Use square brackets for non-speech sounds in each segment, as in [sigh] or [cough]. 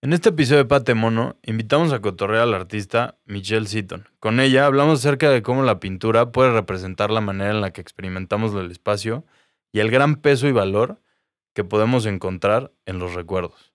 En este episodio de Pate Mono, invitamos a cotorrear al artista Michelle Seaton. Con ella hablamos acerca de cómo la pintura puede representar la manera en la que experimentamos el espacio y el gran peso y valor que podemos encontrar en los recuerdos.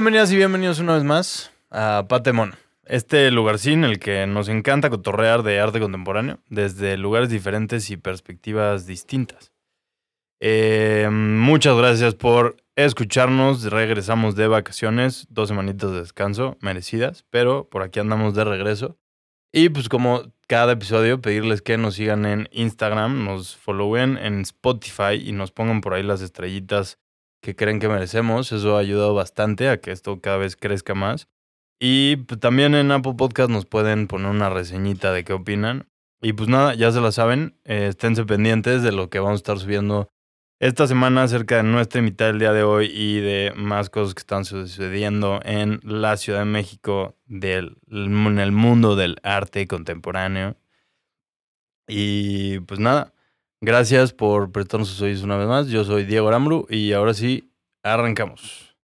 Bienvenidas y bienvenidos una vez más a Pate Mono, este lugarcín en el que nos encanta cotorrear de arte contemporáneo desde lugares diferentes y perspectivas distintas. Eh, muchas gracias por escucharnos. Regresamos de vacaciones, dos semanitas de descanso merecidas, pero por aquí andamos de regreso. Y pues como cada episodio, pedirles que nos sigan en Instagram, nos followen en Spotify y nos pongan por ahí las estrellitas que creen que merecemos. Eso ha ayudado bastante a que esto cada vez crezca más. Y pues, también en Apple Podcast nos pueden poner una reseñita de qué opinan. Y pues nada, ya se la saben, eh, esténse pendientes de lo que vamos a estar subiendo esta semana acerca de nuestra mitad del día de hoy y de más cosas que están sucediendo en la Ciudad de México, del, en el mundo del arte contemporáneo. Y pues nada, gracias por prestarnos sus oídos una vez más. Yo soy Diego Arambru y ahora sí, arrancamos.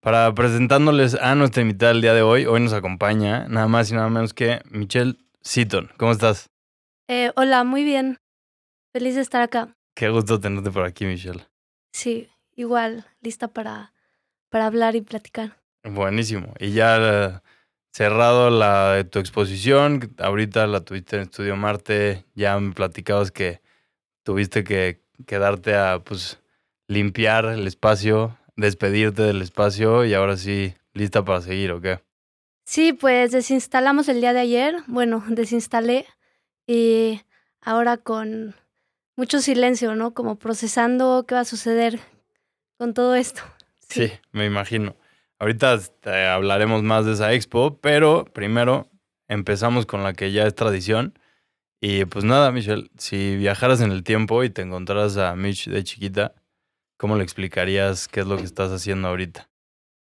Para presentándoles a nuestra invitada del día de hoy, hoy nos acompaña nada más y nada menos que Michelle Seaton. ¿Cómo estás? Eh, hola, muy bien. Feliz de estar acá. Qué gusto tenerte por aquí, Michelle. Sí, igual, lista para, para hablar y platicar. Buenísimo. Y ya eh, cerrado la de tu exposición, ahorita la tuviste en Estudio Marte, ya me platicabas que tuviste que quedarte a pues limpiar el espacio, despedirte del espacio y ahora sí, lista para seguir, ¿o qué? Sí, pues desinstalamos el día de ayer. Bueno, [laughs] desinstalé y ahora con mucho silencio, ¿no? Como procesando qué va a suceder con todo esto. [laughs] Sí, me imagino. Ahorita hablaremos más de esa expo, pero primero empezamos con la que ya es tradición. Y pues nada, Michelle, si viajaras en el tiempo y te encontraras a Mitch de chiquita, ¿cómo le explicarías qué es lo que estás haciendo ahorita?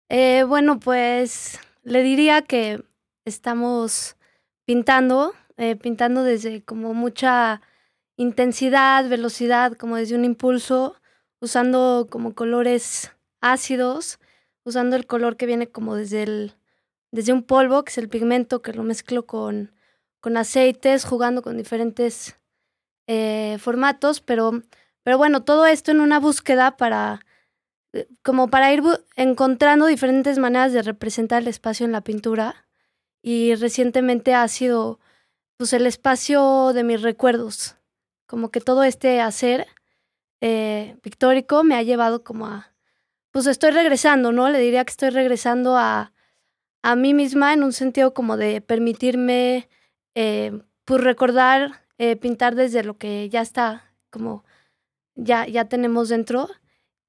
Eh, bueno, pues le diría que estamos pintando, eh, pintando desde como mucha intensidad, velocidad, como desde un impulso, usando como colores ácidos, usando el color que viene como desde el desde un polvo, que es el pigmento, que lo mezclo con, con aceites, jugando con diferentes eh, formatos, pero, pero bueno, todo esto en una búsqueda para eh, como para ir encontrando diferentes maneras de representar el espacio en la pintura. Y recientemente ha sido pues el espacio de mis recuerdos. Como que todo este hacer eh, pictórico me ha llevado como a. Pues estoy regresando, ¿no? Le diría que estoy regresando a, a mí misma en un sentido como de permitirme eh, pues recordar, eh, pintar desde lo que ya está, como ya, ya tenemos dentro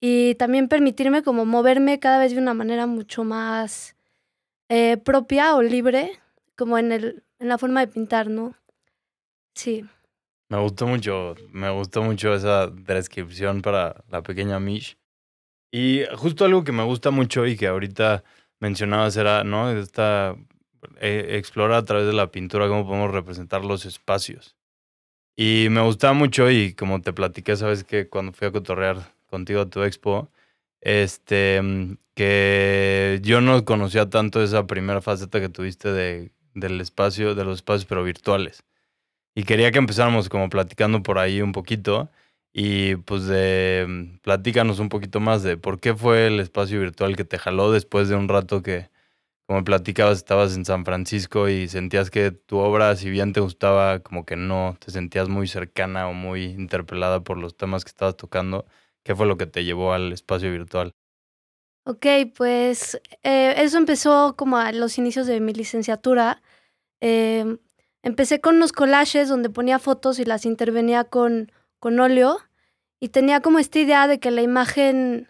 y también permitirme como moverme cada vez de una manera mucho más eh, propia o libre, como en, el, en la forma de pintar, ¿no? Sí. Me gustó mucho, me gustó mucho esa descripción para la pequeña Mish. Y justo algo que me gusta mucho y que ahorita mencionabas era, ¿no? Esta, eh, explorar a través de la pintura cómo podemos representar los espacios. Y me gustaba mucho y como te platiqué, sabes que cuando fui a cotorrear contigo a tu expo, este, mm, que yo no conocía tanto esa primera faceta que tuviste de, del espacio, de los espacios pero virtuales. Y quería que empezáramos como platicando por ahí un poquito y pues de mm, platícanos un poquito más de por qué fue el espacio virtual que te jaló después de un rato que, como platicabas, estabas en San Francisco y sentías que tu obra, si bien te gustaba, como que no te sentías muy cercana o muy interpelada por los temas que estabas tocando. ¿Qué fue lo que te llevó al espacio virtual? Ok, pues eh, eso empezó como a los inicios de mi licenciatura. Eh, empecé con unos collages donde ponía fotos y las intervenía con, con óleo y tenía como esta idea de que la imagen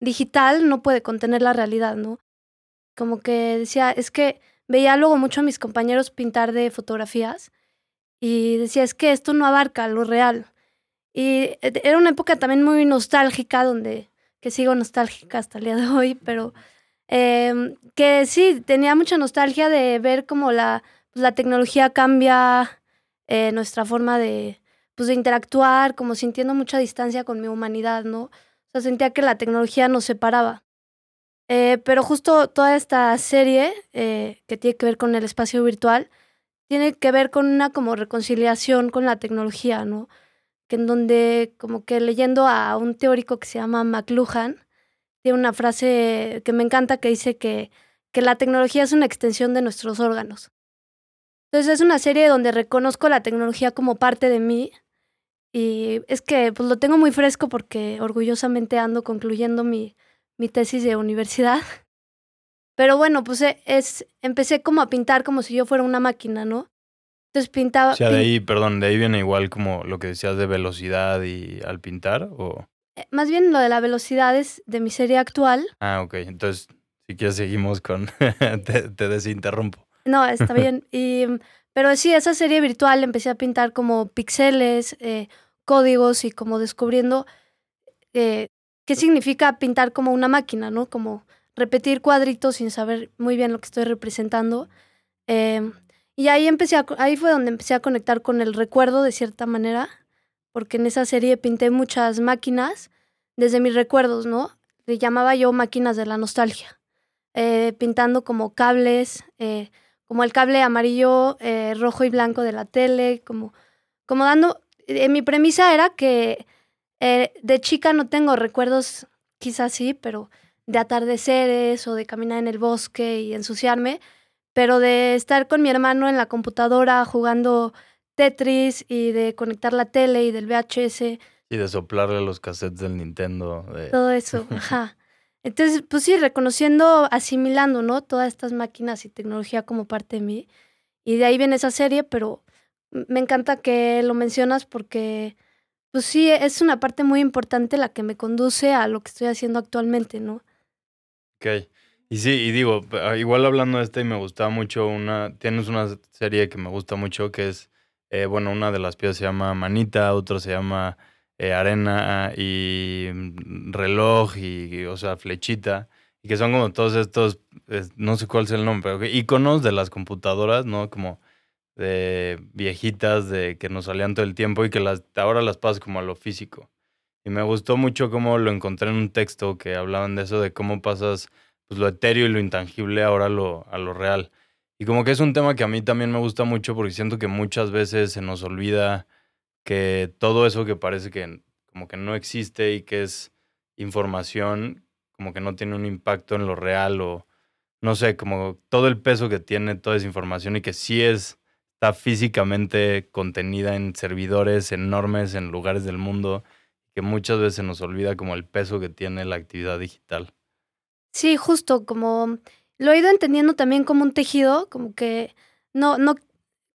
digital no puede contener la realidad, ¿no? Como que decía, es que veía luego mucho a mis compañeros pintar de fotografías y decía, es que esto no abarca lo real. Y e- era una época también muy nostálgica, donde, que sigo nostálgica hasta el día de hoy, pero em, que sí, tenía mucha nostalgia de ver cómo la, pues, la tecnología cambia eh, nuestra forma de, pues, de interactuar, como sintiendo mucha distancia con mi humanidad, ¿no? O sea, sentía que la tecnología nos separaba. Eh, pero justo toda esta serie eh, que tiene que ver con el espacio virtual, tiene que ver con una como reconciliación con la tecnología, ¿no? Que en donde como que leyendo a un teórico que se llama McLuhan, tiene una frase que me encanta que dice que, que la tecnología es una extensión de nuestros órganos. Entonces es una serie donde reconozco la tecnología como parte de mí y es que pues lo tengo muy fresco porque orgullosamente ando concluyendo mi, mi tesis de universidad. [laughs] Pero bueno, pues e- es, empecé como a pintar como si yo fuera una máquina, ¿no? Entonces pintaba... O sea, de ahí, perdón, de ahí viene igual como lo que decías de velocidad y al pintar, o... eh, Más bien lo de la velocidad es de mi serie actual. Ah, ok. Entonces, si quieres seguimos con... [laughs] te, te desinterrumpo. No, está [laughs] bien. Y, pero sí, esa serie virtual empecé a pintar como píxeles, eh, códigos y como descubriendo eh, qué significa pintar como una máquina, ¿no? Como repetir cuadritos sin saber muy bien lo que estoy representando. Eh, y ahí empecé a ahí fue donde empecé a conectar con el recuerdo de cierta manera, porque en esa serie pinté muchas máquinas desde mis recuerdos, ¿no? Le llamaba yo máquinas de la nostalgia, eh, pintando como cables, eh, como el cable amarillo, eh, rojo y blanco de la tele, como, como dando... eh, mi premisa era que eh, de chica no tengo recuerdos, quizás sí, pero de atardeceres o de caminar en el bosque y ensuciarme, pero de estar con mi hermano en la computadora jugando Tetris y de conectar la tele y del VHS, Y de soplarle los cassettes del Nintendo. de- todo eso, ajá. Entonces, pues sí, reconociendo, asimilando, ¿no? Todas estas máquinas y tecnología como parte de mí. Y de ahí viene esa serie, pero me encanta que lo mencionas porque, pues sí, es una parte muy importante la que me conduce a lo que estoy haciendo actualmente, ¿no? Ok. Y sí, y digo, ah, igual hablando de este, me gustaba mucho una, tienes una serie que me gusta mucho que es, eh, bueno, una de las piezas se llama Manita, otra se llama eh, Arena y mm, Reloj y, o sea, Flechita, y que son como todos estos, es- no sé cuál es el nombre, pero iconos de las computadoras, ¿no? Como de viejitas de que nos salían todo el tiempo y que las, ahora las pasas como a lo físico. Y me gustó mucho cómo lo encontré en un texto que hablaban de eso, de cómo pasas pues, lo etéreo y lo intangible ahora lo, a lo real. Y como que es un tema que a mí también me gusta mucho porque siento que muchas veces se nos olvida que todo eso que parece que como que no existe y que es información, como que no tiene un impacto en lo real o no sé, como todo el peso que tiene toda esa información y que sí es, está físicamente contenida en servidores enormes en lugares del mundo, que muchas veces se nos olvida como el peso que tiene la actividad digital. Sí, justo como lo he ido entendiendo también como un tejido, como que no, no,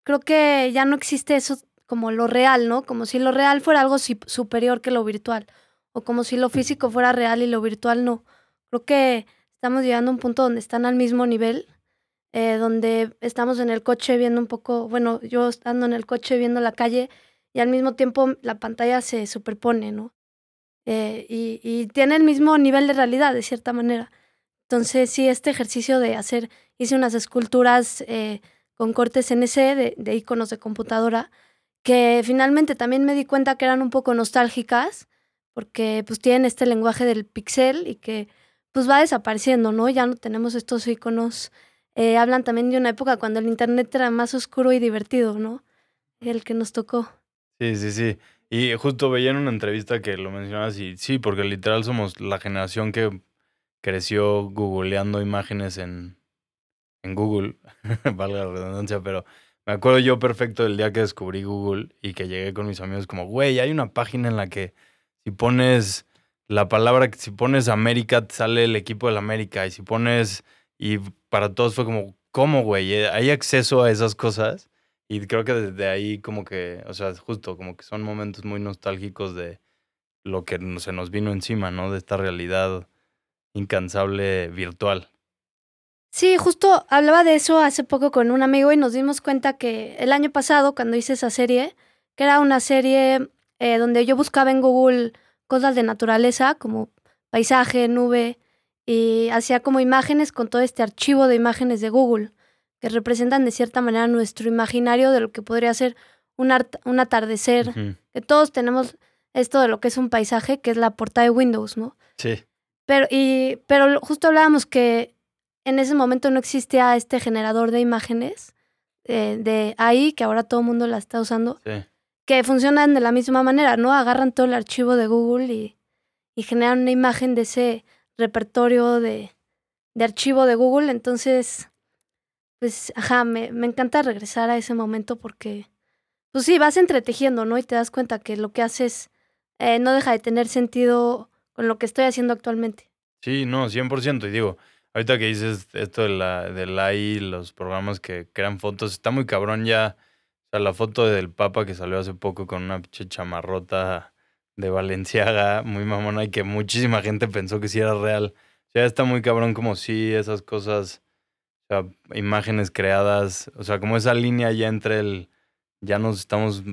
creo que ya no existe eso como lo real, ¿no? Como si lo real fuera algo superior que lo virtual, o como si lo físico fuera real y lo virtual no. Creo que estamos llegando a un punto donde están al mismo nivel, eh, donde estamos en el coche viendo un poco, bueno, yo estando en el coche viendo la calle y al mismo tiempo la pantalla se superpone, ¿no? Eh, y, y tiene el mismo nivel de realidad, de cierta manera. Entonces, sí, este ejercicio de hacer, hice unas esculturas eh, con cortes NC de, de iconos de computadora, que finalmente también me di cuenta que eran un poco nostálgicas, porque pues tienen este lenguaje del pixel y que pues va desapareciendo, ¿no? Ya no tenemos estos iconos. Eh, hablan también de una época cuando el internet era más oscuro y divertido, ¿no? El que nos tocó. Sí, sí, sí. Y justo veía en una entrevista que lo mencionabas y sí, porque literal somos la generación que creció googleando imágenes en, en Google, [laughs] valga la redundancia, pero me acuerdo yo perfecto del día que descubrí Google y que llegué con mis amigos como, güey, hay una página en la que si pones la palabra si pones América te sale el equipo del América y si pones y para todos fue como ¿cómo, güey? Eh, Hay acceso a esas cosas y creo que desde ahí como que, o sea, justo como que son momentos muy nostálgicos de lo que se nos vino encima, ¿no? De esta realidad incansable virtual. Sí, justo hablaba de eso hace poco con un amigo y nos dimos cuenta que el año pasado, cuando hice esa serie, que era una serie eh, donde yo buscaba en Google cosas de naturaleza, como paisaje, nube, y hacía como imágenes con todo este archivo de imágenes de Google, que representan de cierta manera nuestro imaginario de lo que podría ser un, un atardecer, que todos tenemos esto de lo que es un paisaje, que es la portada de Windows, ¿no? Sí. Pero, y, pero justo hablábamos que en ese momento no existía este generador de imágenes eh, de ahí, que ahora todo el mundo la está usando, Sí. que funcionan de la misma manera, ¿no? Agarran todo el archivo de Google y, y generan una imagen de ese repertorio de, archivo de Google. Entonces, pues, ajá, me, me encanta regresar a ese momento porque, pues sí, vas entretejiendo, ¿no? Y te das cuenta que lo que haces eh, no deja de tener sentido con lo que estoy haciendo actualmente. Sí, no, 100%. Y digo, ahorita que dices esto de la, del AI, los programas que crean fotos, está muy cabrón ya. O sea, la foto del Papa que salió hace poco con una chamarrota de Valenciaga, muy mamona, y que muchísima gente pensó que sí era real. O sea, está muy cabrón como sí, esas cosas, o sea, imágenes creadas, o sea, como esa línea ya entre el ya nos estamos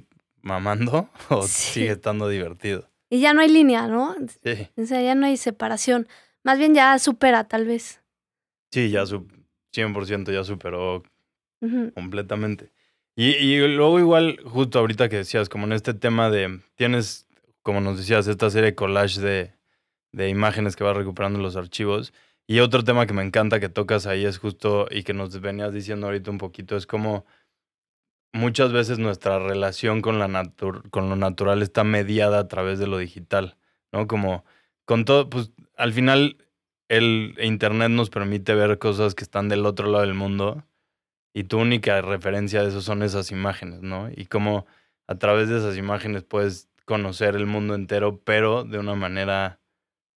mamando [laughs] o Sí. sigue estando divertido. Y ya no hay línea, ¿no? Sí. O sea, ya no hay separación. Más bien ya supera, tal vez. Sí, ya su 100% ya superó completamente. Y, y luego igual, justo ahorita que decías, como en este tema de, tienes, como nos decías, esta serie collage de, de imágenes que vas recuperando en los archivos. Y otro tema que me encanta que tocas ahí es justo, y que nos venías diciendo ahorita un poquito, es como muchas veces nuestra relación con, la natu- con lo natural está mediada a través de lo digital, ¿no? Como con todo, pues al final el Internet nos permite ver cosas que están del otro lado del mundo y tu única referencia de eso son esas imágenes, ¿no? Y como a través de esas imágenes puedes conocer el mundo entero, pero de una manera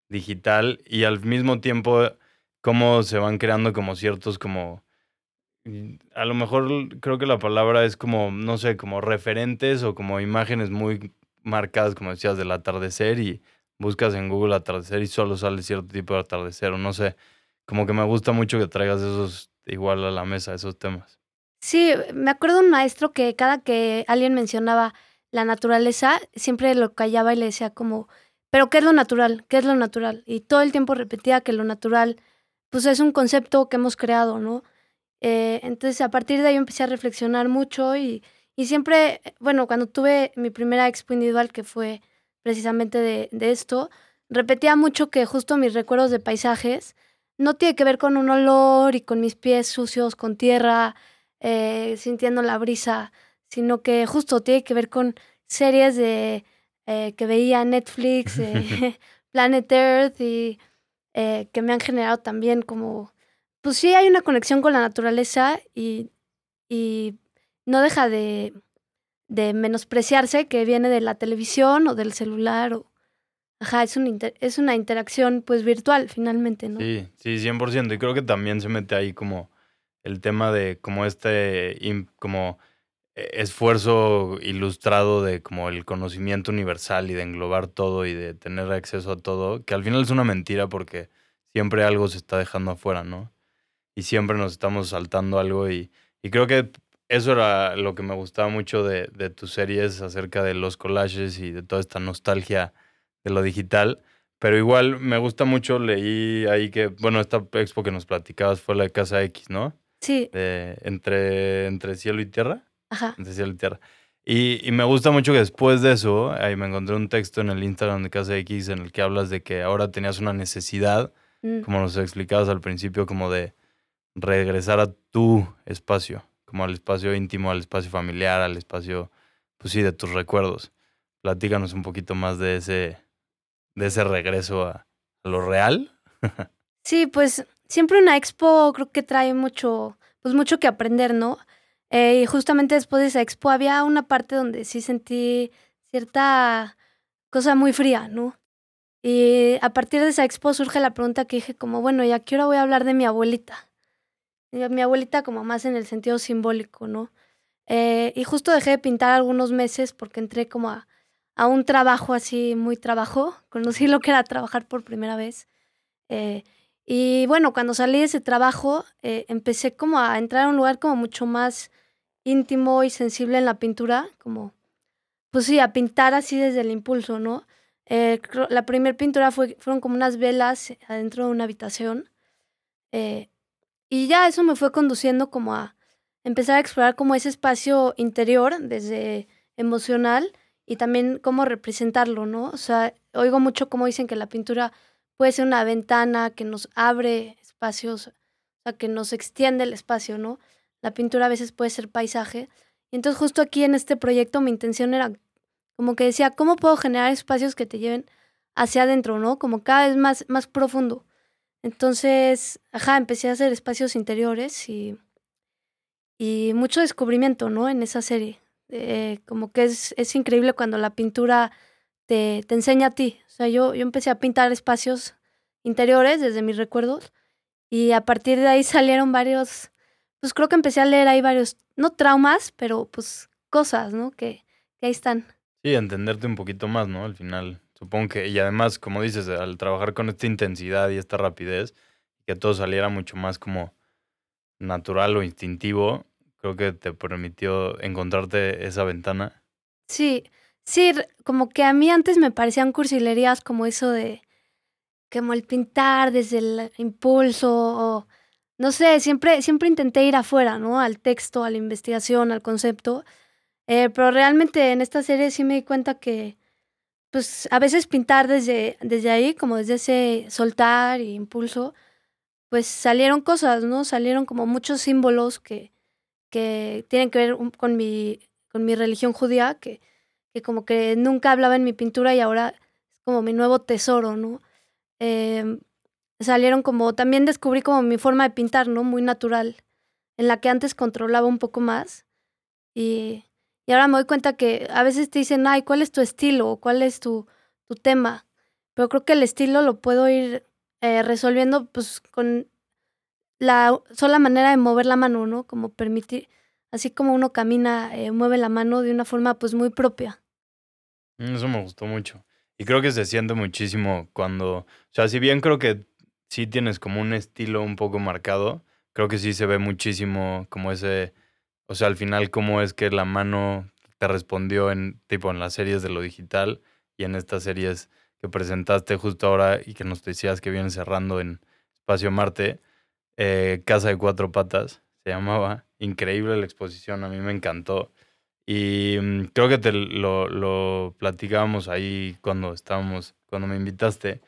digital y al mismo tiempo cómo se van creando como ciertos como mm, a lo mejor creo que la palabra es como no sé como referentes o como imágenes muy marcadas como decías del atardecer y buscas en Google atardecer y solo sale cierto tipo de atardecer o no sé como que me gusta mucho que traigas esos igual a la mesa esos temas. Sí, me acuerdo un maestro que cada que alguien mencionaba la naturaleza, siempre lo callaba y le decía como, pero ¿qué es lo natural? ¿Qué es lo natural? Y todo el tiempo repetía que lo natural, pues es un concepto que hemos creado, ¿no? Eh, entonces a partir de ahí empecé a reflexionar mucho y, y siempre, bueno, cuando tuve mi primera expo individual, que fue precisamente de, de esto, repetía mucho que justo mis recuerdos de paisajes no tiene que ver con un olor y con mis pies sucios, con tierra, eh, sintiendo la brisa, sino que justo tiene que ver con series de eh, que veía Netflix, [laughs] eh, [laughs] Planet Earth y eh, que me han generado también como, pues sí hay una conexión con la naturaleza y, y no deja de, de menospreciarse que viene de la televisión o del celular o... Ajá, es, un inter- es una interacción pues virtual finalmente, ¿no? Sí, sí, 100%. Y creo que también se mete ahí como el tema de como este como esfuerzo ilustrado de como el conocimiento universal y de englobar todo y de tener acceso a todo, que al final es una mentira porque siempre algo se está dejando afuera, ¿no? Y siempre nos estamos saltando algo y, y creo que eso era lo que me gustaba mucho de, de tus series acerca de los collages y de toda esta nostalgia de lo digital. Pero igual me gusta mucho, leí ahí que, bueno, esta expo que nos platicabas fue la de Casa X, ¿no? Sí, De, entre, entre cielo y tierra. Ajá. Entre cielo y tierra. Y, y me gusta mucho que después de eso, ahí me encontré un texto en el Instagram de Casa X en el que hablas de que ahora tenías una necesidad, Mm. como nos explicabas al principio, como de regresar a tu espacio, como al espacio íntimo, al espacio familiar, al espacio, pues sí, de tus recuerdos. Platícanos un poquito más de ese, de ese regreso a, a lo real. [laughs] Sí, pues siempre una expo creo que trae mucho, pues mucho que aprender, ¿no? Eh, y justamente después de esa expo había una parte donde sí sentí cierta cosa muy fría, ¿no? Y a partir de esa expo surge la pregunta que dije como, bueno, ¿y a qué hora voy a hablar de mi abuelita? Mi abuelita como más en el sentido simbólico, ¿no? Eh, y justo dejé de pintar algunos meses porque entré como a, a un trabajo así, muy trabajo. Conocí lo que era trabajar por primera vez. Eh, y bueno, cuando salí de ese trabajo, eh, empecé como a entrar a un lugar como mucho más íntimo y sensible en la pintura, como, pues sí, a pintar así desde el impulso, ¿no? Eh, la primera pintura fue, fueron como unas velas adentro de una habitación. eh, y ya eso me fue conduciendo como a empezar a explorar como ese espacio interior desde emocional y también cómo representarlo, ¿no? O sea, oigo mucho como dicen que la pintura puede ser una ventana que nos abre espacios, o sea, que nos extiende el espacio, ¿no? La pintura a veces puede ser paisaje. Y entonces justo aquí en este proyecto mi intención era como que decía, ¿cómo puedo generar espacios que te lleven hacia adentro, ¿no? Como cada vez más, más profundo. Entonces, ajá, empecé a hacer espacios interiores y, y mucho descubrimiento, ¿no? En esa serie. Eh, como que es, es increíble cuando la pintura te, te enseña a ti. O sea, yo, yo empecé a pintar espacios interiores desde mis recuerdos y a partir de ahí [laughs] salieron varios, pues creo que empecé a leer ahí varios, no traumas, pero pues cosas, ¿no? Que, que ahí están. Sí, entenderte un poquito más, ¿no? Al final, supongo que, y además, como dices, al trabajar con esta intensidad y esta rapidez, que todo saliera mucho más como natural o instintivo, creo que te permitió encontrarte esa ventana. Sí, sí, como que a mí antes me parecían cursilerías como eso de, como el pintar desde el impulso, o no sé, siempre, siempre intenté ir afuera, ¿no? Al texto, a la investigación, al concepto. Eh, pero realmente en esta serie sí me di cuenta que, pues, a veces pintar desde, desde ahí, como desde ese soltar y impulso, pues salieron cosas, ¿no? Salieron como muchos símbolos que, que tienen que ver con mi, con mi religión judía, que, que como que nunca hablaba en mi pintura y ahora es como mi nuevo tesoro, ¿no? Em, salieron como, también descubrí como mi forma de pintar, ¿no? Muy natural, en la que antes controlaba un poco más. Y, y ahora me doy cuenta que a veces te dicen, ay, ¿cuál es tu estilo? ¿Cuál es tu, tu tema? Pero creo que el estilo lo puedo ir eh, resolviendo pues con la sola manera de mover la mano, ¿no? Como permitir, así como uno camina, eh, mueve la mano de una forma pues muy propia. Mm, Eso me gustó mucho. Y creo que se siente muchísimo cuando, o sea, si bien creo que sí tienes como un estilo un poco marcado, creo que sí se ve muchísimo como ese, o sea, al final cómo es que la mano te respondió en tipo en las series de lo digital y en estas series que presentaste justo ahora y que nos decías que vienen cerrando en Espacio Marte, eh, Casa de Cuatro Patas se llamaba. Increíble la exposición, a mí me encantó. Y mm, creo que te lo, lo platicábamos ahí cuando estábamos, cuando me invitaste.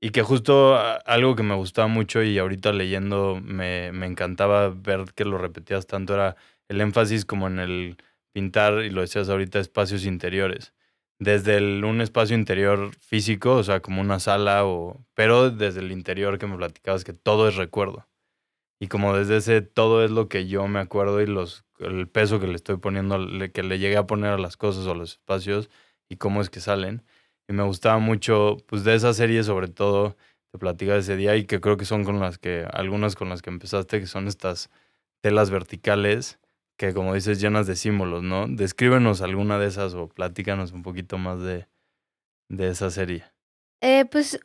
Y que justo a- algo que me gustaba mucho y ahorita leyendo me, me encantaba ver que lo repetías tanto era el énfasis como en el pintar, y lo decías ahorita, espacios interiores. Desde el- un espacio interior físico, o sea, como una sala, o, pero desde el interior que me platicabas que todo es recuerdo. Y como desde ese todo es lo que yo me acuerdo y los, el peso que le estoy poniendo, le- que le llegué a poner a las cosas o a los espacios y cómo es que salen. Y me gustaba mucho, pues de esa serie sobre todo, te platicaba ese día y que creo que son con las que, algunas con las que empezaste, que son estas telas verticales que como dices llenas de símbolos, ¿no? Descríbenos alguna de esas o platícanos un poquito más de, de esa serie. Eh, pues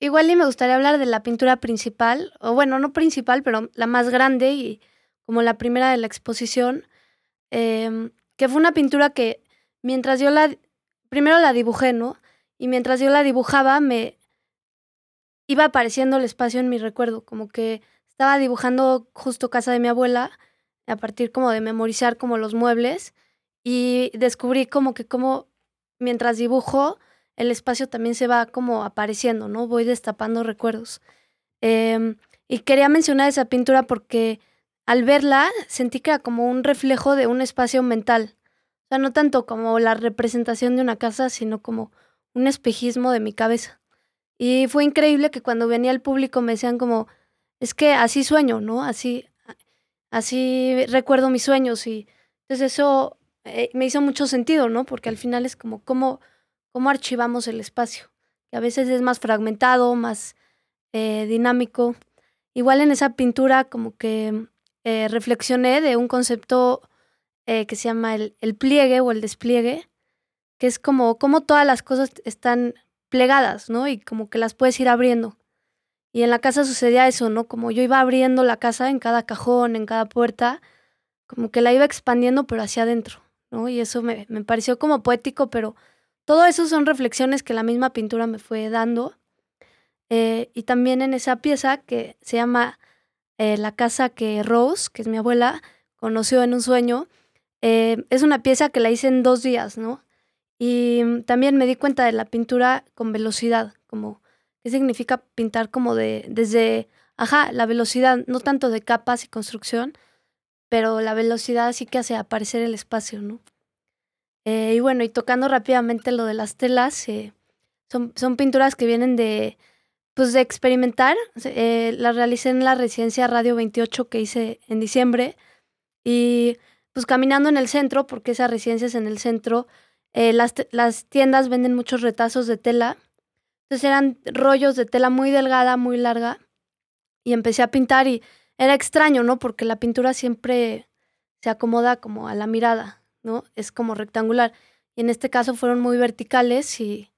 igual y me gustaría hablar de la pintura principal, o bueno, no principal, pero la más grande y como la primera de la exposición, em, que fue una pintura que mientras yo la, primero la dibujé, ¿no? Y mientras yo la dibujaba me iba apareciendo el espacio en mi recuerdo, como que estaba dibujando justo casa de mi abuela, a partir como de memorizar como los muebles, y descubrí como que como mientras dibujo, el espacio también se va como apareciendo, ¿no? Voy destapando recuerdos. Em, y quería mencionar esa pintura porque al verla sentí que era como un reflejo de un espacio mental. O sea, no tanto como la representación de una casa, sino como un espejismo de mi cabeza. Y fue increíble que cuando venía el público me decían como, es que así sueño, ¿no? Así, así recuerdo mis sueños. Y entonces eso eh, me hizo mucho sentido, ¿no? Porque al final es como cómo, cómo archivamos el espacio. que a veces es más fragmentado, más eh, dinámico. Igual en esa pintura como que eh, reflexioné de un concepto eh, que se llama el, el pliegue o el despliegue, que es como, como todas las cosas están plegadas, ¿no? Y como que las puedes ir abriendo. Y en la casa sucedía eso, ¿no? Como yo iba abriendo la casa en cada cajón, en cada puerta, como que la iba expandiendo, pero hacia adentro, ¿no? Y eso me, me pareció como poético, pero todo eso son reflexiones que la misma pintura me fue dando. Eh, y también en esa pieza que se llama eh, La casa que Rose, que es mi abuela, conoció en un sueño, eh, es una pieza que la hice en dos días, ¿no? Y también me di cuenta de la pintura con velocidad, como qué significa pintar como de desde, ajá, la velocidad, no tanto de capas y construcción, pero la velocidad sí que hace aparecer el espacio, ¿no? Eh, y bueno, y tocando rápidamente lo de las telas, eh, son, son pinturas que vienen de, pues de experimentar. Eh, las realicé en la residencia Radio 28 que hice en diciembre y pues caminando en el centro, porque esa residencia es en el centro, las, las tiendas venden muchos retazos de tela. Entonces eran rollos de tela muy delgada, muy larga. Y empecé a pintar y era extraño, ¿no? Porque la pintura siempre se acomoda como a la mirada, ¿no? Es como rectangular. Y en este caso fueron muy verticales y,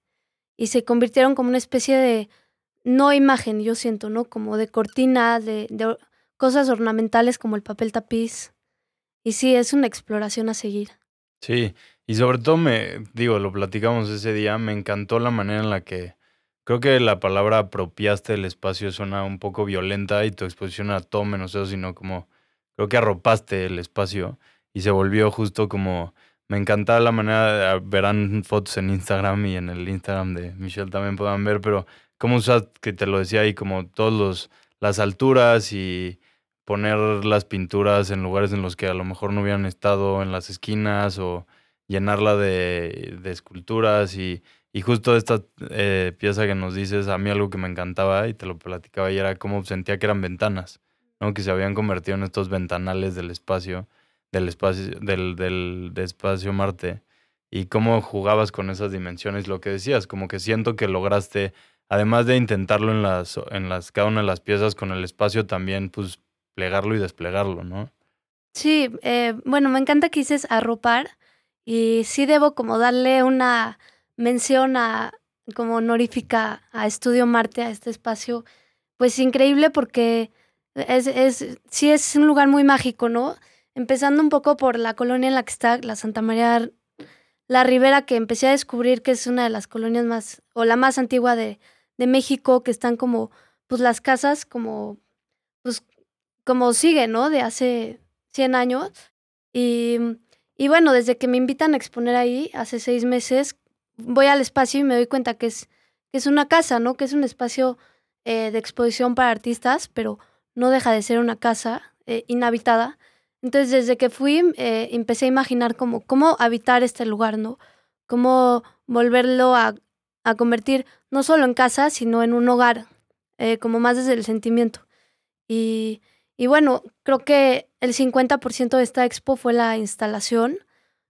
y se convirtieron como una especie de, no imagen, yo siento, ¿no? Como de cortina, de, de cosas ornamentales como el papel tapiz. Y sí, es una exploración a seguir. Sí, y sobre todo me, digo, lo platicamos ese día, me encantó la manera en la que creo que la palabra apropiaste el espacio suena un poco violenta y tu exposición era todo menos eso, sino como creo que arropaste el espacio y se volvió justo como me encantaba la manera, de- verán fotos en Instagram y en el Instagram de Michelle también puedan ver, pero cómo usas, que te lo decía ahí, como todos los, las alturas y poner las pinturas en lugares en los que a lo mejor no hubieran estado, en las esquinas o llenarla de, de esculturas y, y justo esta eh, pieza que nos dices, a mí algo que me encantaba y te lo platicaba y era cómo sentía que eran ventanas, ¿no? Que se habían convertido en estos ventanales del espacio, del espacio, del, del, de espacio Marte y cómo jugabas con esas dimensiones, lo que decías, como que siento que lograste, además de intentarlo en las, en las, cada una de las piezas con el espacio, también pues plegarlo y desplegarlo, ¿no? Sí, eh, bueno, me encanta que dices arropar y sí debo como darle una mención a, como honorífica a Estudio Marte, a este espacio, pues increíble porque es, es, sí es un lugar muy mágico, ¿no? Empezando un poco por la colonia en la que está, la Santa María, la Ribera, que empecé a descubrir que es una de las colonias más, o la más antigua de, de México, que están como, pues las casas como, pues, como sigue, ¿no? De hace 100 años. Y, y bueno, desde que me invitan a exponer ahí, hace seis meses, voy al espacio y me doy cuenta que es, que es una casa, ¿no? Que es un espacio eh, de exposición para artistas, pero no deja de ser una casa eh, inhabitada. Entonces, desde que fui, eh, empecé a imaginar cómo, cómo habitar este lugar, ¿no? Cómo volverlo a, a convertir no solo en casa, sino en un hogar, eh, como más desde el sentimiento. Y, y bueno, creo que el 50% de esta expo fue la instalación.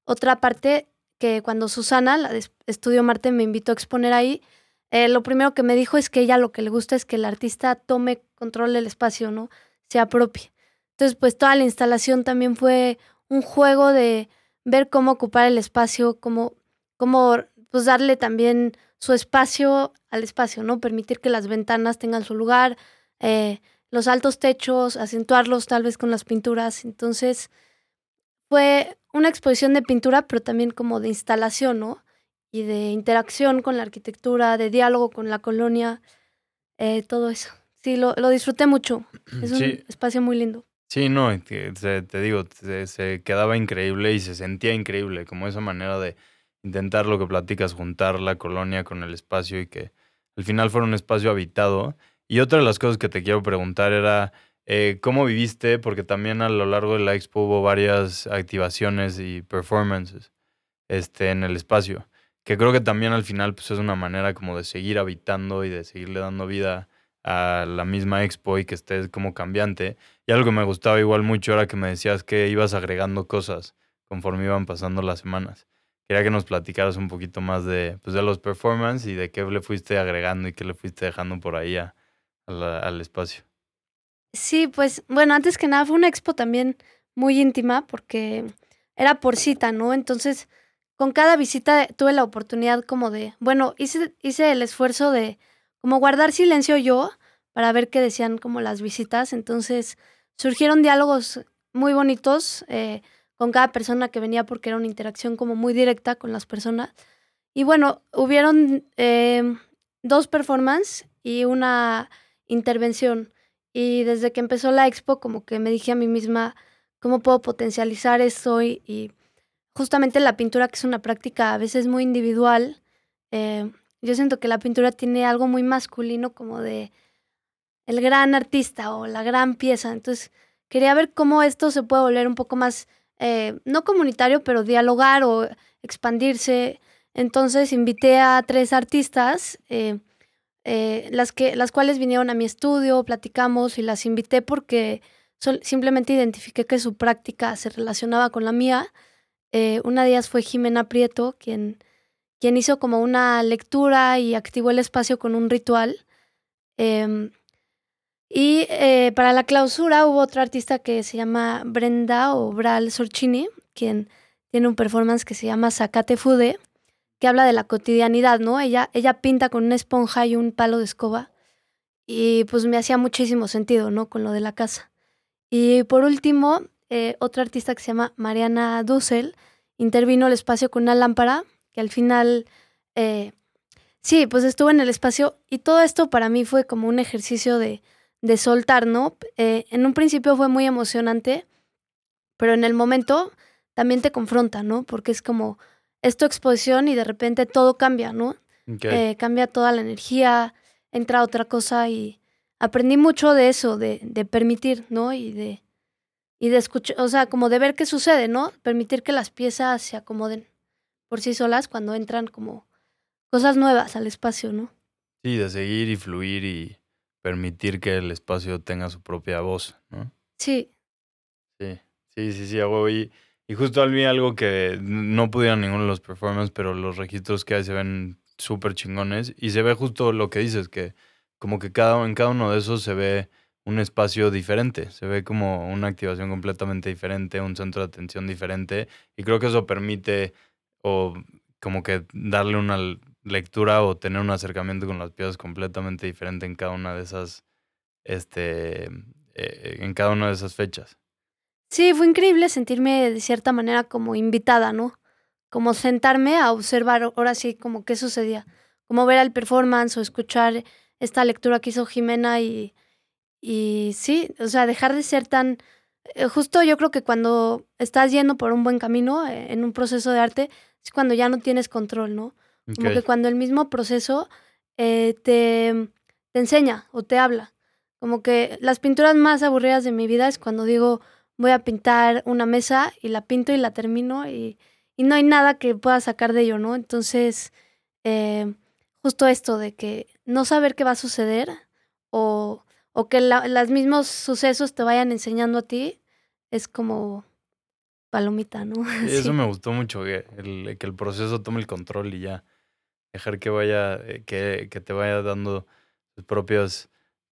Otra parte que cuando Susana, la de Estudio Marte, me invitó a exponer ahí, eh, lo primero que me dijo es que ella lo que le gusta es que el artista tome control del espacio, ¿no? Se apropie. Entonces, pues toda la instalación también fue un juego de ver cómo ocupar el espacio, cómo, cómo pues darle también su espacio al espacio, ¿no? Permitir que las ventanas tengan su lugar, eh, los altos techos, acentuarlos tal vez con las pinturas. Entonces, fue una exposición de pintura, pero también como de instalación, ¿no? Y de interacción con la arquitectura, de diálogo con la colonia, eh, todo eso. Sí, lo, lo disfruté mucho. [clears throat] Es un Sí. espacio muy lindo. Sí, no, te- te digo, se, se quedaba increíble y se sentía increíble, como esa manera de intentar lo que platicas, juntar la colonia con el espacio y que al final fuera un espacio habitado. Y otra de las cosas que te quiero preguntar era, eh, ¿cómo viviste? Porque también a lo largo de la expo hubo varias activaciones y performances este, en el espacio, que creo que también al final pues, es una manera como de seguir habitando y de seguirle dando vida a la misma expo y que esté como cambiante. Y algo que me gustaba igual mucho era que me decías que ibas agregando cosas conforme iban pasando las semanas. quería que nos platicaras un poquito más de, pues, de los performances y de qué le fuiste agregando y qué le fuiste dejando por ahí al espacio. Sí, pues bueno, antes que nada fue una expo también muy íntima porque era por cita, ¿no? Entonces, con cada visita tuve la oportunidad como de, bueno, hice, hice el esfuerzo de como guardar silencio yo para ver qué decían como las visitas. Entonces, surgieron diálogos muy bonitos eh, con cada persona que venía porque era una interacción como muy directa con las personas. Y bueno, hubieron eh, dos performances y una intervención. Y desde que empezó la expo, como que me dije a mí misma, ¿cómo puedo potencializar esto? Y, y justamente la pintura, que es una práctica a veces muy individual, eh, yo siento que la pintura tiene algo muy masculino, como de el gran artista o la gran pieza. Entonces, quería ver cómo esto se puede volver un poco más, eh, no comunitario, pero dialogar o expandirse. Entonces, invité a tres artistas. eh, eh, las, que, las cuales vinieron a mi estudio, platicamos y las invité porque sol- simplemente identifiqué que su práctica se relacionaba con la mía. Eh, una de ellas fue Jimena Prieto, quien, quien hizo como una lectura y activó el espacio con un ritual. Em, y eh, para la clausura hubo otra artista que se llama Brenda o Bral Sorchini, quien tiene un performance que se llama Sacate Fude que habla de la cotidianidad, ¿no? Ella, ella pinta con una esponja y un palo de escoba y pues me hacía muchísimo sentido, ¿no? Con lo de la casa. Y por último, eh, otra artista que se llama Mariana Dussel intervino el espacio con una lámpara que al final, eh, sí, pues estuvo en el espacio y todo esto para mí fue como un ejercicio de, de soltar, ¿no? Eh, en un principio fue muy emocionante, pero en el momento también te confronta, ¿no? Porque es como es tu exposición y de repente todo cambia, ¿no? Eh, cambia toda la energía, entra otra cosa y aprendí mucho de eso, de, de permitir, ¿no? Y de, y de escuchar, o sea, como de ver qué sucede, ¿no? Permitir que las piezas se acomoden por sí solas cuando entran como cosas nuevas al espacio, ¿no? Sí, de seguir y fluir y permitir que el espacio tenga su propia voz, ¿no? Sí, Sí, sí, sí, sí, a huevo. Y, y justo al mí algo que no pudieron ninguno de los performances, pero los registros que hay se ven súper chingones. Y se ve justo lo que dices, que como que cada, en cada uno de esos se ve un espacio diferente, se ve como una activación completamente diferente, un centro de atención diferente. Y creo que eso permite o como que darle una lectura o tener un acercamiento con las piezas completamente diferente en cada una de esas, este, eh, en cada una de esas fechas. sí, fue increíble sentirme de cierta manera como invitada, ¿no? Como sentarme a observar ahora sí como qué sucedía, como ver el performance o escuchar esta lectura que hizo Jimena y, y sí, o sea, dejar de ser tan... eh, Justo yo creo que cuando estás yendo por un buen camino eh, en un proceso de arte, es cuando ya no tienes control, ¿no? Como que cuando el mismo proceso eh, te, te enseña o te habla. Como que las pinturas más aburridas de mi vida es cuando digo, voy a pintar una mesa y la pinto y la termino y, y no hay nada que pueda sacar de ello, ¿no? Entonces, eh, justo esto de que no saber qué va a suceder o, o que la- los mismos sucesos te vayan enseñando a ti es como palomita, ¿no? [laughs] Sí. Eso me gustó mucho, que el, que el proceso tome el control y ya dejar que vaya, eh, que, que te vaya dando sus propias,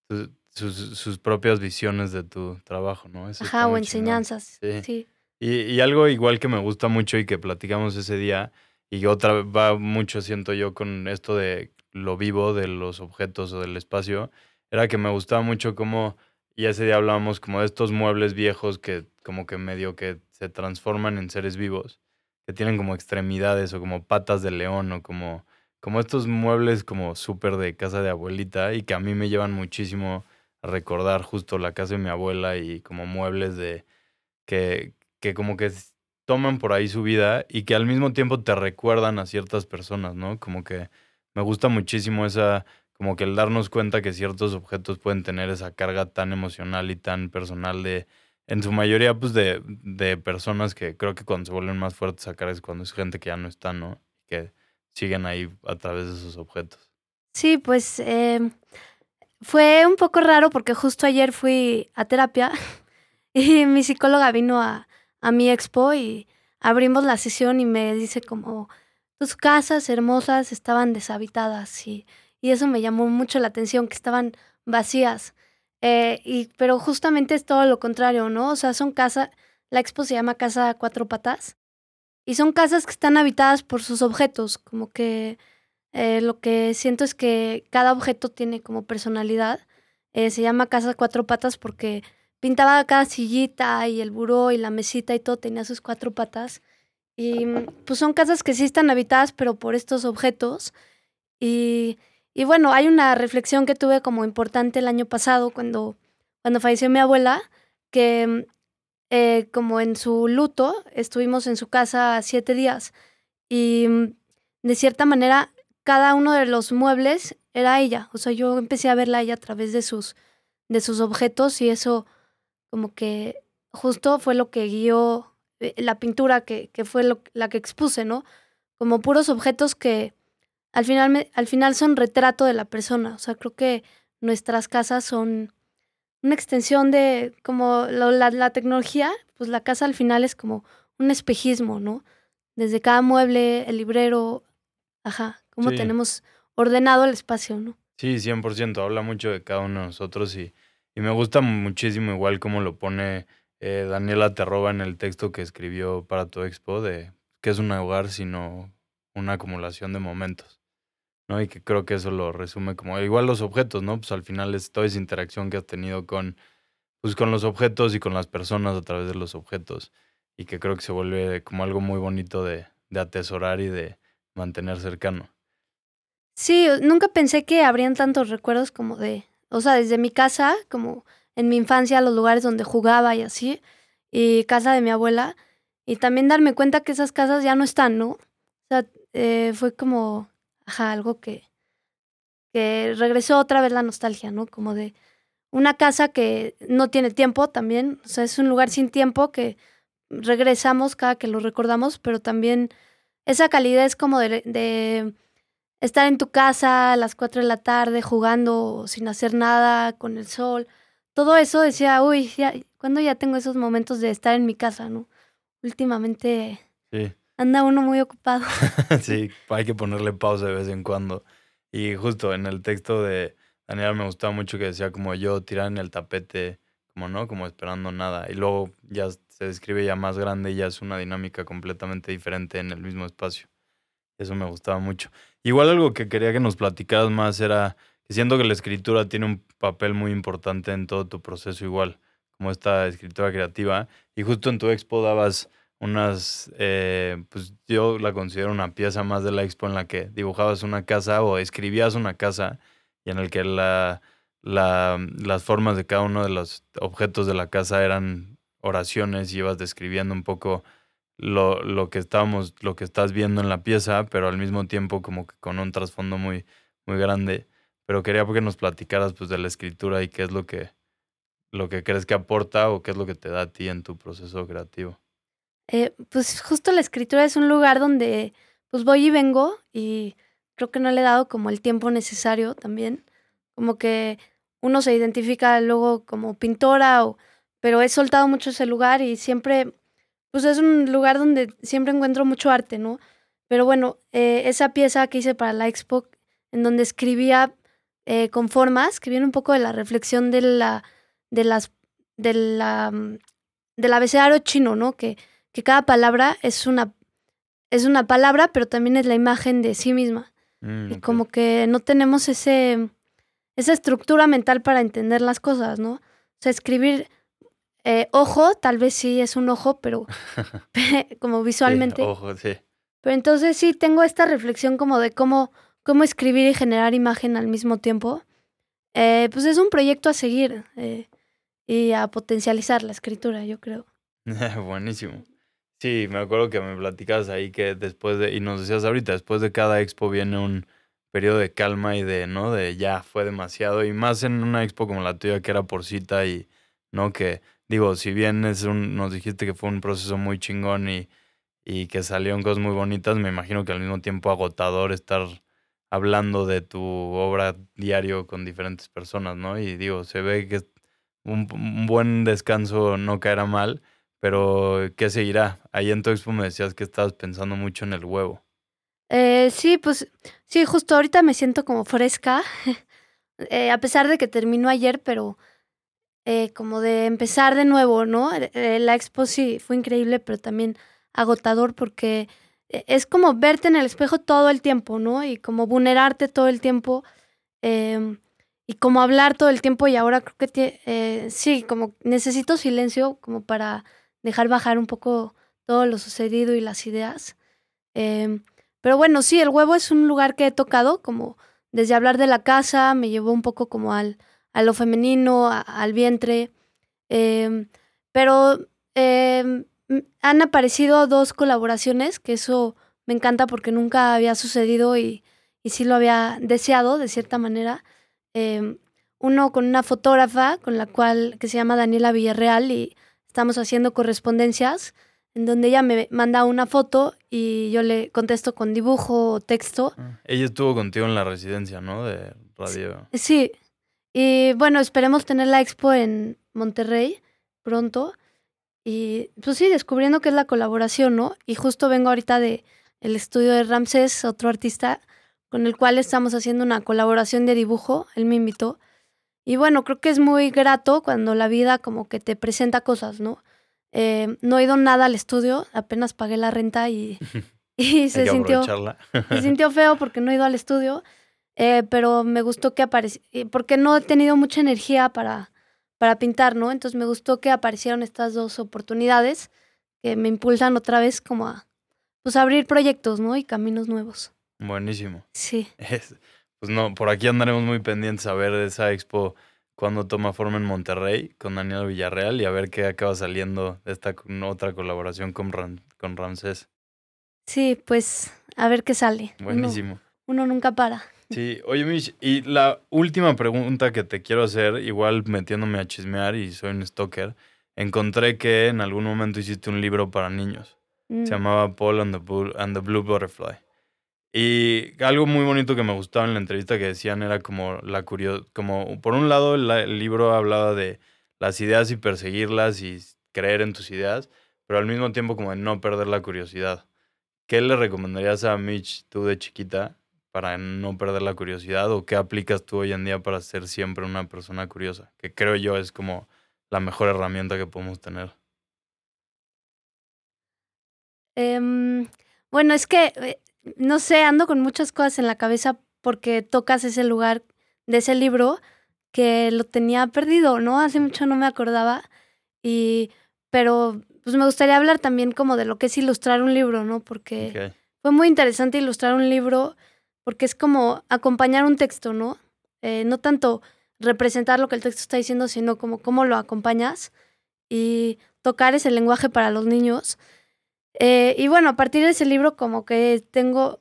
sus, sus- propias visiones de tu trabajo, ¿no? Eso Ajá, o enseñanzas. Sí. sí. Y, y algo igual que me gusta mucho y que platicamos ese día, y otra vez va mucho, siento yo, con esto de lo vivo de los objetos o del espacio, era que me gustaba mucho cómo, y ese día hablábamos como de estos muebles viejos que como que medio que se transforman en seres vivos, que tienen como extremidades o como patas de león o como, como estos muebles como súper de casa de abuelita y que a mí me llevan muchísimo a recordar justo la casa de mi abuela y como muebles de que, que como que toman por ahí su vida y que al mismo tiempo te recuerdan a ciertas personas, ¿no? Como que me gusta muchísimo esa, como que el darnos cuenta que ciertos objetos pueden tener esa carga tan emocional y tan personal de, en su mayoría, pues de, de personas que creo que cuando se vuelven más fuertes a sacar es cuando es gente que ya no está, ¿no? Que siguen ahí a través de esos objetos. Sí, pues eh, fue un poco raro porque justo ayer fui a terapia [laughs] y mi psicóloga vino a, a mi expo y abrimos la sesión y me dice como, tus casas hermosas estaban deshabitadas y, y eso me llamó mucho la atención, que estaban vacías. Eh, y, pero justamente es todo lo contrario, ¿no? O sea, son casas, la expo se llama Casa Cuatro Patas y son casas que están habitadas por sus objetos, como que eh, lo que siento es que cada objeto tiene como personalidad. Eh, se llama Casa Cuatro Patas porque pintaba cada sillita y el buró y la mesita y todo tenía sus cuatro patas. Y pues son casas que sí están habitadas, pero por estos objetos. Y, y bueno, hay una reflexión que tuve como importante el año pasado cuando, cuando falleció mi abuela, que mm, eh, como en su luto estuvimos en su casa siete días y mm, de cierta manera cada uno de los muebles era ella. O sea, yo empecé a verla a ella a través de sus, de sus objetos y eso como que justo fue lo que guió eh, la pintura que, que fue lo- la que expuse, ¿no? Como puros objetos que al final, me- al final son retrato de la persona. O sea, creo que nuestras casas son una extensión de como lo- la, la tecnología, pues la casa al final es como un espejismo, ¿no? Desde cada mueble, el librero, ajá, cómo Sí. tenemos ordenado el espacio, ¿no? Sí, 100%. Habla mucho de cada uno de nosotros y, y me gusta muchísimo igual como lo pone eh, Daniela Terroba en el texto que escribió para tu expo de que es un hogar sino una acumulación de momentos, ¿no? Y que creo que eso lo resume como igual los objetos, ¿no? Pues al final es toda esa interacción que has tenido con, pues con los objetos y con las personas a través de los objetos y que creo que se vuelve como algo muy bonito de, de atesorar y de mantener cercano. Sí, nunca pensé que habrían tantos recuerdos como de, o sea, desde mi casa, como en mi infancia, los lugares donde jugaba y así, y casa de mi abuela, y también darme cuenta que esas casas ya no están, ¿no? O sea, eh, fue como, algo que, regresó otra vez la nostalgia, ¿no? Como de una casa que no tiene tiempo también, o sea, es un lugar sin tiempo que regresamos cada que lo recordamos, pero también esa calidez como de, de estar en tu casa a las 4 de la tarde jugando sin hacer nada con el sol. Todo eso decía, uy, ya, ¿cuándo ya tengo esos momentos de estar en mi casa, no? Últimamente Sí. Anda uno muy ocupado. [laughs] sí, hay que ponerle pausa de vez en cuando. Y justo en el texto de Daniela me gustaba mucho que decía como yo tirar en el tapete, como no, como esperando nada. Y luego ya se describe ya más grande y ya es una dinámica completamente diferente en el mismo espacio. Eso me gustaba mucho. Igual algo que quería que nos platicaras más era que siento que la escritura tiene un papel muy importante en todo tu proceso igual, como esta escritura creativa. Y justo en tu expo dabas unas, eh, pues yo la considero una pieza más de la expo en la que dibujabas una casa o escribías una casa y en el que la, la, las formas de cada uno de los objetos de la casa eran oraciones y ibas describiendo un poco lo, lo que estábamos, lo que estás viendo en la pieza, pero al mismo tiempo como que con un trasfondo muy, muy grande. Pero quería que nos platicaras pues de la escritura y qué es lo que, lo que crees que aporta o qué es lo que te da a ti en tu proceso creativo. Eh, pues justo la escritura es un lugar donde pues voy y vengo y creo que no le he dado como el tiempo necesario también. Como que uno se identifica luego como pintora, o, pero he soltado mucho ese lugar y siempre, pues es un lugar donde siempre encuentro mucho arte, ¿no? Pero bueno, eh, esa pieza que hice para la expo, en donde escribía eh, con formas, que viene un poco de la reflexión de la, de las, de la, mm, del abecedario chino, ¿no? Que, que cada palabra es una, es una palabra, pero también es la imagen de sí misma. Mm, Y como que no tenemos ese, esa estructura mental para entender las cosas, ¿no? O sea, escribir eh, ojo, tal vez sí es un ojo, pero [laughs] [laughs] como Sí, visualmente. ojo, sí. Pero entonces sí tengo esta reflexión como de cómo, cómo escribir y generar imagen al mismo tiempo. Eh, pues es un proyecto a seguir eh, y a potencializar la escritura, yo creo. [laughs] Buenísimo. Sí, me acuerdo que me platicabas ahí que después de, y nos decías ahorita, después de cada expo viene un periodo de calma y de, ¿no? De ya fue demasiado. Y más en una expo como la tuya que era por cita y, ¿no? Que, digo, si bien es un, nos dijiste que fue un proceso muy chingón y, y que salieron cosas muy bonitas, me imagino que al mismo tiempo agotador estar hablando de tu obra diario con diferentes personas, ¿no? Y digo, se ve que un, un buen descanso no caerá mal, Pero, ¿qué seguirá? Ahí en tu expo me decías que estabas pensando mucho en el huevo. Eh, sí, pues sí, justo ahorita me siento como fresca, [laughs] eh, a pesar de que terminó ayer, pero eh, como de empezar de nuevo, ¿no? Eh, la expo sí fue increíble, pero también agotador porque eh, es como verte en el espejo todo el tiempo, ¿no? Y como vulnerarte todo el tiempo em, y como hablar todo el tiempo y ahora creo que eh, sí, como necesito silencio como para dejar bajar un poco todo lo sucedido y las ideas. Em, pero bueno, sí, el huevo es un lugar que he tocado, como desde hablar de la casa, me llevó un poco como al, a lo femenino, al vientre. em, pero em, han aparecido dos colaboraciones, que eso me encanta porque nunca había sucedido y, y sí lo había deseado de cierta manera. Uno con una fotógrafa con la cual, que se llama Daniela Villarreal y estamos haciendo correspondencias en donde ella me manda una foto y yo le contesto con dibujo o texto. Ella estuvo contigo en la residencia, ¿no? De radio. Sí, y bueno, esperemos tener la expo en Monterrey pronto. Y pues sí, descubriendo qué es la colaboración, ¿no? Y justo vengo ahorita de el estudio de Ramsés, otro artista con el cual estamos haciendo una colaboración de dibujo. Él me invitó. Y bueno, creo que es muy grato cuando la vida como que te presenta cosas, ¿no? Eh, no he ido nada al estudio, apenas pagué la renta y, [laughs] [laughs] se sintió... Se [laughs] sintió feo porque no he ido al estudio, eh, pero me gustó que apareciera, porque no he tenido mucha energía para, para pintar, ¿no? Entonces me gustó que aparecieron estas dos oportunidades que me impulsan otra vez como a pues, a abrir proyectos, ¿no? Y caminos nuevos. Buenísimo. Sí. Es- pues no, por aquí andaremos muy pendientes a ver esa expo cuando toma forma en Monterrey con Daniel Villarreal y a ver qué acaba saliendo de esta otra colaboración con, Ram- con Ramsés. Sí, pues a ver qué sale. Uno- Buenísimo. Uno, nunca para. Sí, oye Mish, y la última pregunta que te quiero hacer, igual metiéndome a chismear y soy un stalker, encontré que en algún momento hiciste un libro para niños. Mm. Se llamaba Paul and the, Blue, and the Blue Butterfly. Y algo muy bonito que me gustaba en la entrevista que decían era como la curiosidad, como por un lado la- el libro hablaba de las ideas y perseguirlas y creer en tus ideas, pero al mismo tiempo como de no perder la curiosidad. ¿Qué le recomendarías a Mitch tú de chiquita para no perder la curiosidad o qué aplicas tú hoy en día para ser siempre una persona curiosa? Que creo yo es como la mejor herramienta que podemos tener. Em, bueno, es que, eh, no sé, ando con muchas cosas en la cabeza porque tocas ese lugar de ese libro que lo tenía perdido, ¿no? Hace mucho no me acordaba. Y, pero, pues me gustaría hablar también como de lo que es ilustrar un libro, ¿no? Porque fue muy interesante ilustrar un libro porque es como acompañar un texto, ¿no? Eh, no tanto representar lo que el texto está diciendo, sino como cómo lo acompañas y tocar ese lenguaje para los niños. Eh, y bueno, a partir de ese libro como que tengo,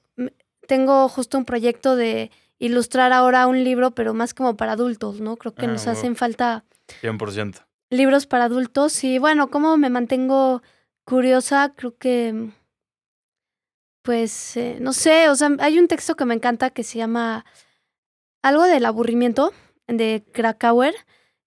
tengo justo un proyecto de ilustrar ahora un libro, pero más como para adultos, ¿no? Creo que Ah, nos wow. hacen falta 100%. libros para adultos y bueno, ¿cómo me mantengo curiosa? Creo que, pues, eh, no sé, o sea, hay un texto que me encanta que se llama algo del aburrimiento de Krakauer,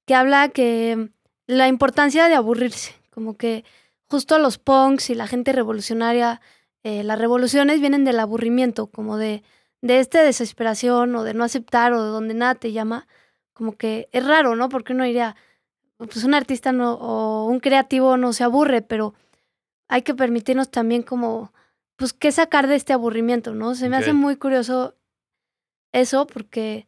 que habla que la importancia de aburrirse, como que justo los punks y la gente revolucionaria, eh, las revoluciones vienen del aburrimiento, como de, de esta desesperación o de no aceptar o de donde nada te llama, como que es raro, ¿no? Porque uno diría, pues un artista no, o un creativo no se aburre, pero hay que permitirnos también como, pues, qué sacar de este aburrimiento, ¿no? Se me hace muy curioso eso porque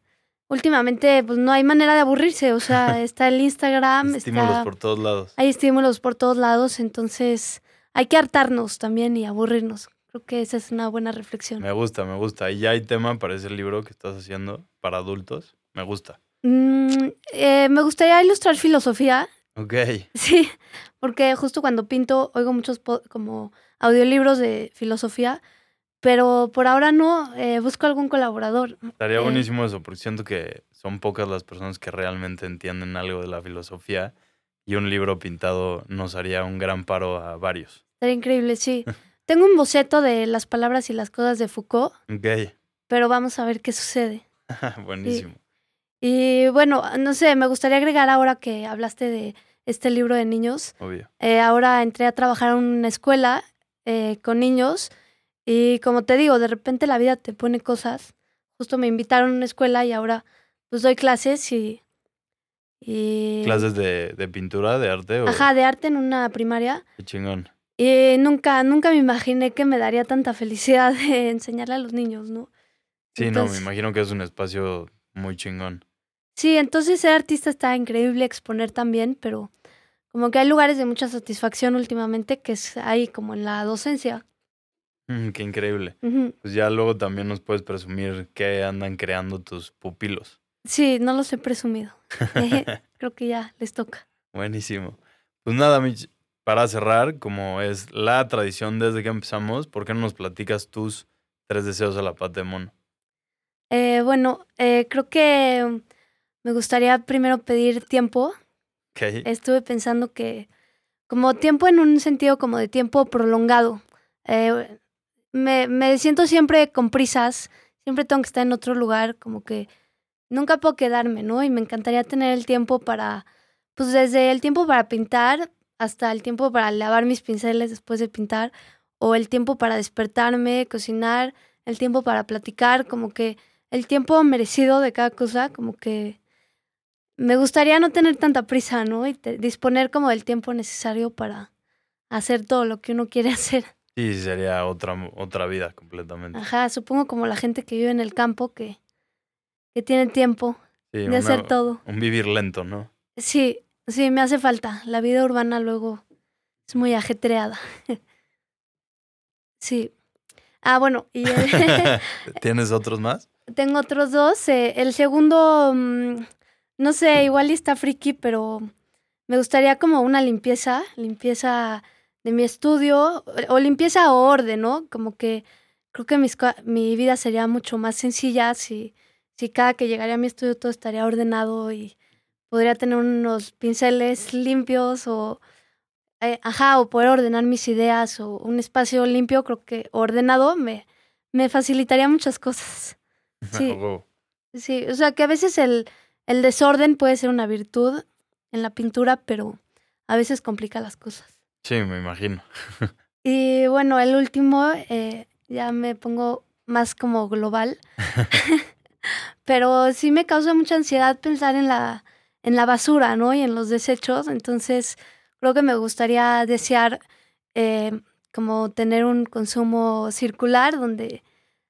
últimamente, pues, no hay manera de aburrirse, o sea, [laughs] está el Instagram, Estímulos está, por todos lados. hay estímulos por todos lados, entonces hay que hartarnos también y aburrirnos. Creo que esa es una buena reflexión. Me gusta, me gusta. Y ya hay tema para ese libro que estás haciendo para adultos. Me gusta. Mm, eh, me gustaría ilustrar filosofía, Ok. [laughs] Sí, porque justo cuando pinto oigo muchos como audiolibros de filosofía, pero por ahora no, eh, busco algún colaborador. Estaría Eh, buenísimo eso, porque siento que son pocas las personas que realmente entienden algo de la filosofía y un libro pintado nos haría un gran paro a varios. Estaría increíble, sí. [laughs] Tengo un boceto de las palabras y las cosas de Foucault, Ok. pero vamos a ver qué sucede. [laughs] Buenísimo. Y bueno, no sé, me gustaría agregar ahora que hablaste de este libro de niños. Obvio. Eh, ahora entré a trabajar en una escuela eh, con niños y como te digo, de repente la vida te pone cosas. Justo me invitaron a una escuela y ahora pues doy clases y... y ¿Clases de, de pintura, de arte? O... Ajá, de arte en una primaria. Qué chingón. Y nunca, nunca me imaginé que me daría tanta felicidad [laughs] de enseñarle a los niños, ¿no? Sí, no, me imagino que es un espacio muy chingón. Sí, entonces ser artista está increíble, exponer también, pero como que hay lugares de mucha satisfacción últimamente que es ahí como en la docencia. Mm, qué increíble. Pues ya luego también nos puedes presumir qué andan creando tus pupilos. Sí, no los he presumido. [laughs] Creo que ya les toca. Buenísimo. Pues nada, Mitch, para cerrar, como es la tradición desde que empezamos, ¿por qué no nos platicas tus tres deseos a la pata de mono? Eh, bueno, eh, creo que me gustaría primero pedir tiempo. Ok. Estuve pensando que como tiempo en un sentido como de tiempo prolongado. Eh, me, me siento siempre con prisas, siempre tengo que estar en otro lugar, como que nunca puedo quedarme, ¿no? Y me encantaría tener el tiempo para, pues desde el tiempo para pintar hasta el tiempo para lavar mis pinceles después de pintar, o el tiempo para despertarme, cocinar, el tiempo para platicar, como que el tiempo merecido de cada cosa, como que me gustaría no tener tanta prisa, ¿no? Y te- disponer como del tiempo necesario para hacer todo lo que uno quiere [laughs] hacer. Sí, sería otra, otra vida completamente. Ajá, supongo como la gente que vive en el campo que, que tiene tiempo Sí, de una- hacer todo. Un vivir lento, ¿no? Sí, sí, me hace falta. La vida urbana luego es muy ajetreada. [laughs] sí. Ah, bueno, y el- [laughs] [laughs] ¿Tienes otros más? tengo otros dos. eh, el segundo, mm, no sé, igual está friki, pero me gustaría como una limpieza, limpieza de mi estudio, o- limpieza o orden, ¿no? Como que creo que mis mi vida sería mucho más sencilla si, si cada que llegaría a mi estudio todo estaría ordenado y podría tener unos pinceles limpios o, eh, ajá, o poder ordenar mis ideas o un espacio limpio, creo que ordenado me, me facilitaría muchas cosas. [laughs] Sí. Sí, o sea que a veces el, el desorden puede ser una virtud en la pintura, pero a veces complica las cosas. Sí, me imagino. [laughs] Y bueno, el último, eh, ya me pongo más como global, [laughs] [laughs] pero sí me causa mucha ansiedad pensar en la, en la basura, ¿no? Y en los desechos, entonces creo que me gustaría desear eh, como tener un consumo circular donde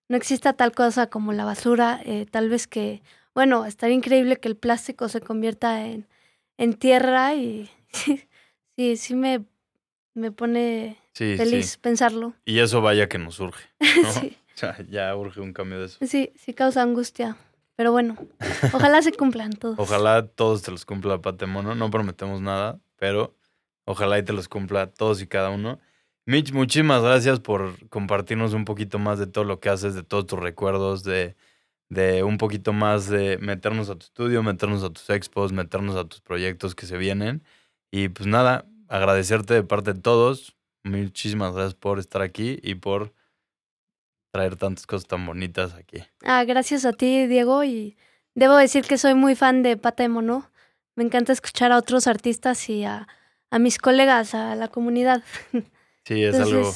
no exista tal cosa como la basura, eh, tal vez que, bueno, estaría increíble que el plástico se convierta en, en tierra y sí, sí me, me pone Sí, feliz sí. pensarlo. Y eso vaya que nos urge. [laughs] ¿no? sí, O sea, ya urge un cambio de eso. sí, sí causa angustia. Pero bueno, [laughs] ojalá se cumplan todos. Ojalá todos te los cumpla Pate Mono. No prometemos nada, pero ojalá y te los cumpla todos y cada uno. Mitch, muchísimas gracias por compartirnos un poquito más de todo lo que haces, de todos tus recuerdos, de, de un poquito más de meternos a tu estudio, meternos a tus expos, meternos a tus proyectos que se vienen. Y pues nada, agradecerte de parte de todos. Muchísimas gracias por estar aquí y por traer tantas cosas tan bonitas aquí. Ah, gracias a ti, Diego, y debo decir que soy muy fan de Pata de Mono. Me encanta escuchar a otros artistas y a, a mis colegas, a la comunidad. Sí, es algo,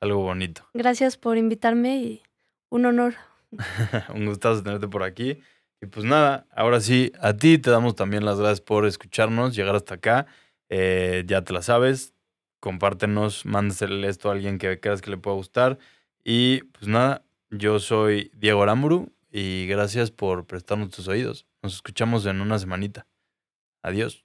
algo bonito. gracias por invitarme y un honor. [laughs] Un gustazo tenerte por aquí. Y pues nada, ahora sí, a ti te damos también las gracias por escucharnos, llegar hasta acá. Eh, ya te la sabes. Compártenos, mándaselo esto a alguien que creas que le pueda gustar. Y pues nada, yo soy Diego Aramburu y gracias por prestarnos tus oídos. Nos escuchamos en una semanita. Adiós.